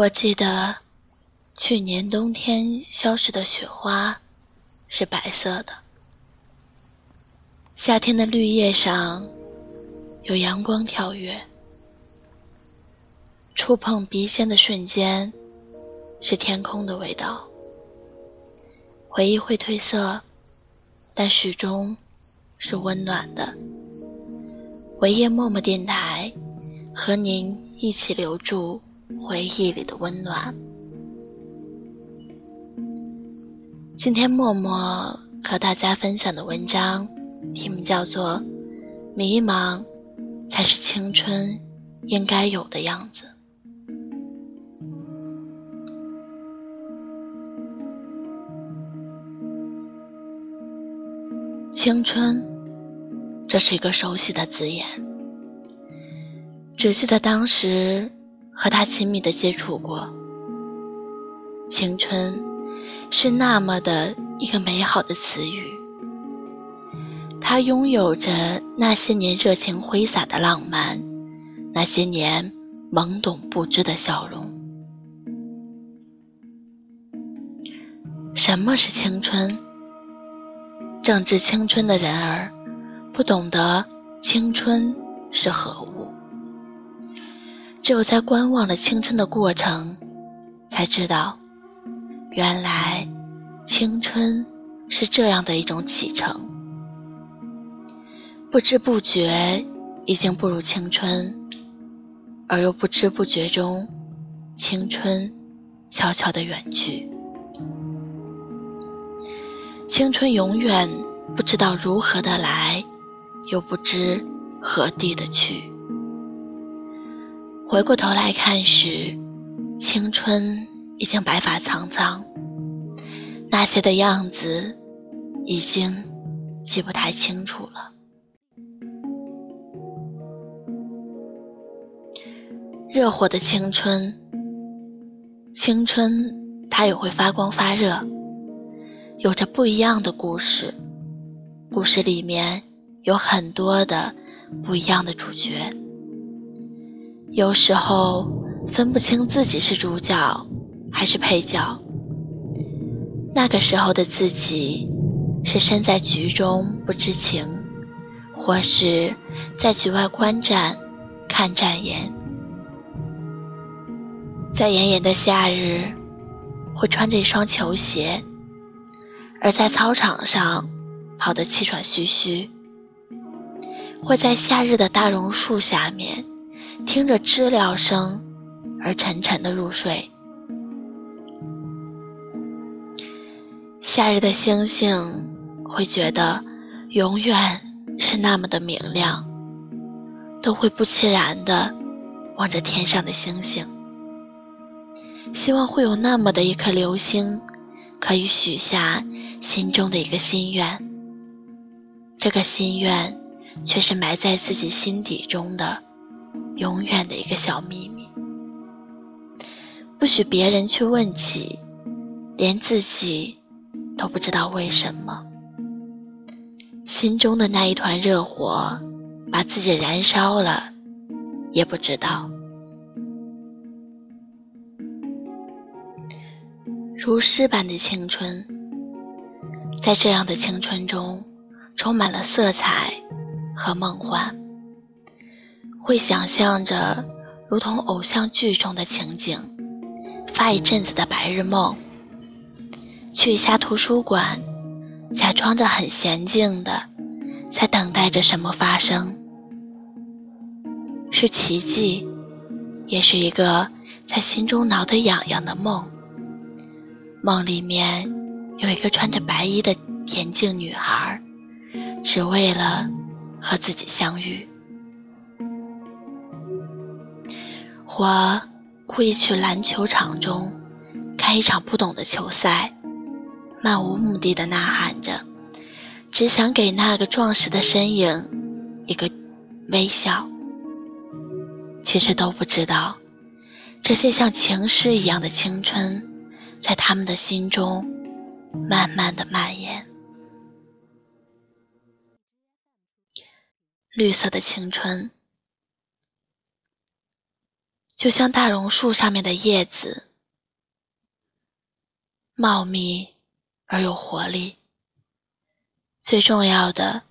我记得去年冬天消失的雪花是白色的，夏天的绿叶上有阳光跳跃，触碰鼻尖的瞬间是天空的味道。回忆会褪色，但始终是温暖的。维叶默默电台和您一起留住。回忆里的温暖。今天默默和大家分享的文章，题目叫做《迷茫才是青春应该有的样子》。青春，这是一个熟悉的字眼。只记得当时。和他亲密的接触过，青春是那么的一个美好的词语。他拥有着那些年热情挥洒的浪漫，那些年懵懂不知的笑容。什么是青春？正值青春的人儿，不懂得青春是何物。只有在观望了青春的过程，才知道，原来青春是这样的一种启程。不知不觉已经步入青春，而又不知不觉中，青春悄悄的远去。青春永远不知道如何的来，又不知何地的去。回过头来看时，青春已经白发苍苍，那些的样子已经记不太清楚了。热火的青春，青春它也会发光发热，有着不一样的故事，故事里面有很多的不一样的主角。有时候分不清自己是主角还是配角。那个时候的自己，是身在局中不知情，或是在局外观战看战颜。在炎炎的夏日，会穿着一双球鞋，而在操场上跑得气喘吁吁；会在夏日的大榕树下面。听着知了声，而沉沉的入睡。夏日的星星会觉得永远是那么的明亮，都会不期然的望着天上的星星，希望会有那么的一颗流星，可以许下心中的一个心愿。这个心愿，却是埋在自己心底中的。永远的一个小秘密，不许别人去问起，连自己都不知道为什么。心中的那一团热火，把自己燃烧了，也不知道。如诗般的青春，在这样的青春中，充满了色彩和梦幻。会想象着如同偶像剧中的情景，发一阵子的白日梦，去一下图书馆，假装着很娴静的在等待着什么发生，是奇迹，也是一个在心中挠得痒痒的梦。梦里面有一个穿着白衣的恬静女孩，只为了和自己相遇。我故意去篮球场中看一场不懂的球赛，漫无目的的呐喊着，只想给那个壮实的身影一个微笑。其实都不知道，这些像情诗一样的青春，在他们的心中慢慢的蔓延。绿色的青春。就像大榕树上面的叶子，茂密而有活力。最重要的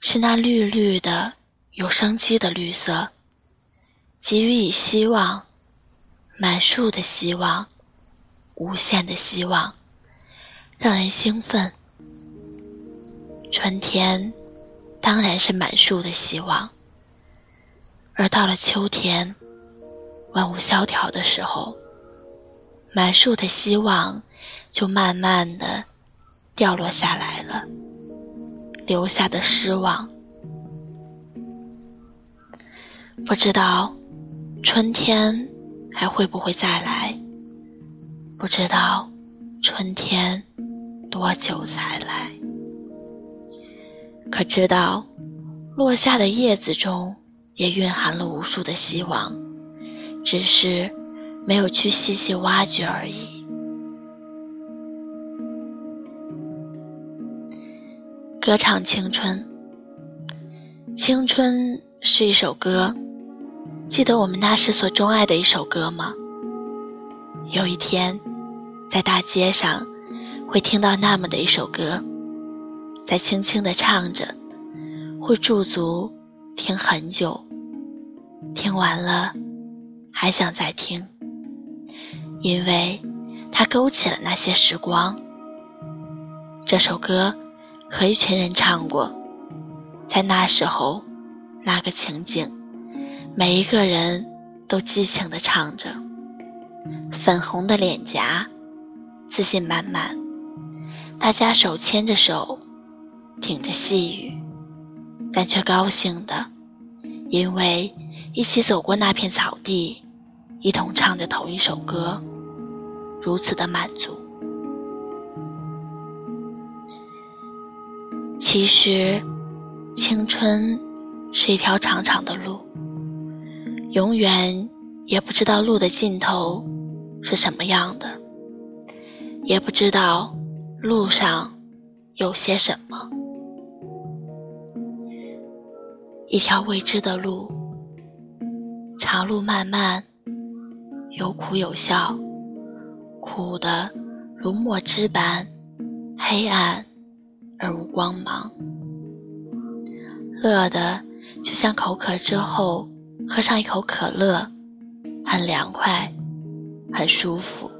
是那绿绿的、有生机的绿色，给予以希望，满树的希望，无限的希望，让人兴奋。春天当然是满树的希望，而到了秋天。万物萧条的时候，满树的希望就慢慢的掉落下来了，留下的失望。不知道春天还会不会再来？不知道春天多久才来？可知道落下的叶子中也蕴含了无数的希望。只是没有去细细挖掘而已。歌唱青春，青春是一首歌，记得我们那时所钟爱的一首歌吗？有一天，在大街上，会听到那么的一首歌，在轻轻的唱着，会驻足听很久，听完了。还想再听，因为它勾起了那些时光。这首歌和一群人唱过，在那时候，那个情景，每一个人都激情地唱着，粉红的脸颊，自信满满，大家手牵着手，听着细雨，但却高兴的，因为一起走过那片草地。一同唱着同一首歌，如此的满足。其实，青春是一条长长的路，永远也不知道路的尽头是什么样的，也不知道路上有些什么。一条未知的路，长路漫漫。有苦有笑，苦的如墨汁般黑暗而无光芒；乐的就像口渴之后喝上一口可乐，很凉快，很舒服。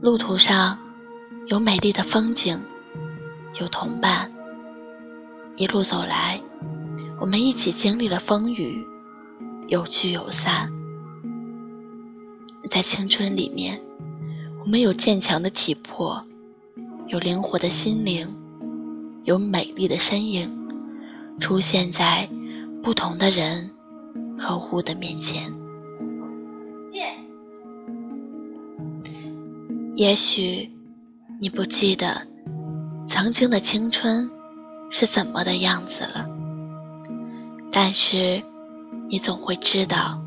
路途上有美丽的风景，有同伴，一路走来，我们一起经历了风雨。有聚有散，在青春里面，我们有坚强的体魄，有灵活的心灵，有美丽的身影，出现在不同的人和物的面前。也许你不记得曾经的青春是怎么的样子了，但是。你总会知道，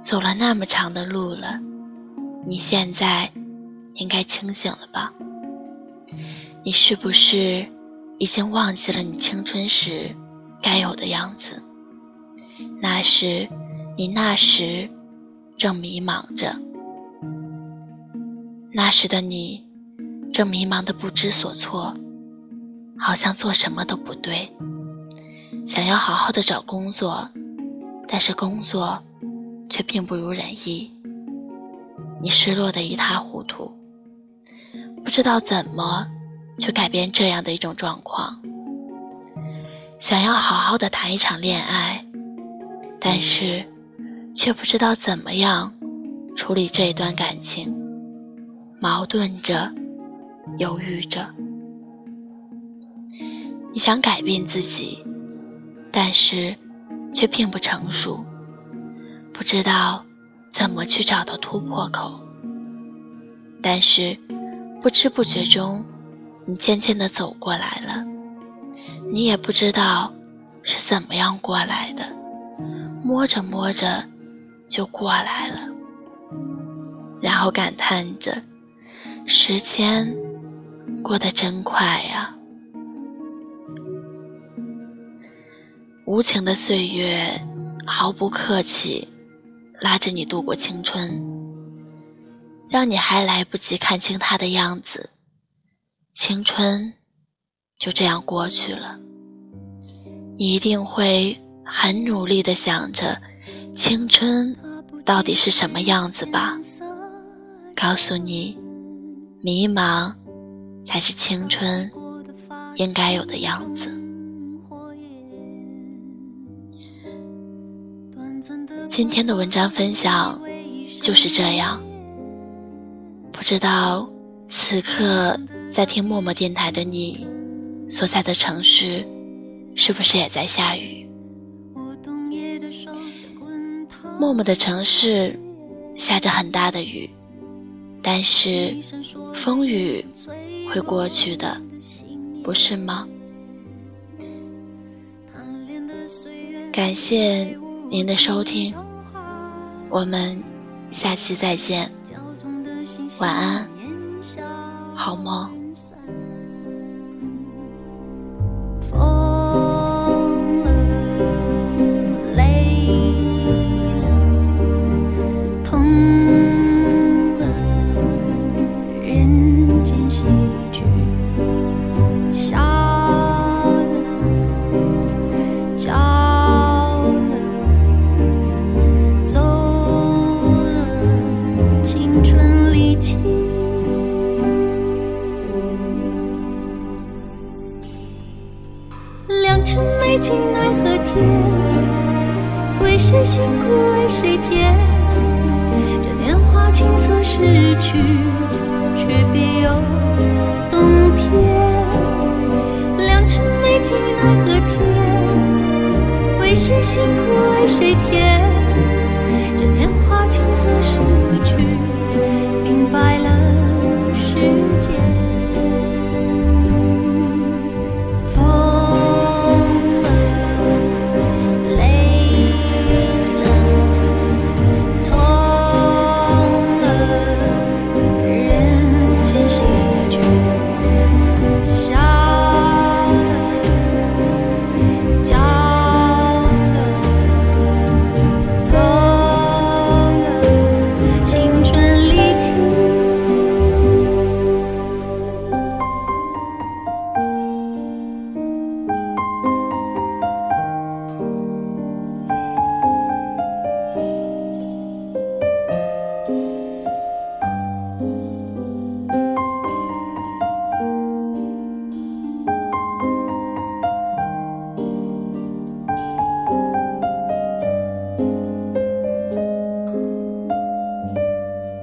走了那么长的路了，你现在应该清醒了吧？你是不是已经忘记了你青春时该有的样子？那是你那时正迷茫着，那时的你正迷茫的不知所措，好像做什么都不对，想要好好的找工作。但是工作却并不如人意，你失落的一塌糊涂，不知道怎么去改变这样的一种状况。想要好好的谈一场恋爱，但是却不知道怎么样处理这一段感情，矛盾着，犹豫着。你想改变自己，但是。却并不成熟，不知道怎么去找到突破口。但是不知不觉中，你渐渐的走过来了。你也不知道是怎么样过来的，摸着摸着就过来了，然后感叹着时间过得真快呀。无情的岁月毫不客气拉着你度过青春，让你还来不及看清他的样子，青春就这样过去了。你一定会很努力的想着，青春到底是什么样子吧？告诉你，迷茫才是青春应该有的样子。今天的文章分享就是这样。不知道此刻在听默默电台的你，所在的城市是不是也在下雨？默默的城市下着很大的雨。但是，风雨会过去的，不是吗？感谢您的收听，我们下期再见，晚安，好梦。却别有洞天。良辰美景奈何天？为谁辛苦为谁甜？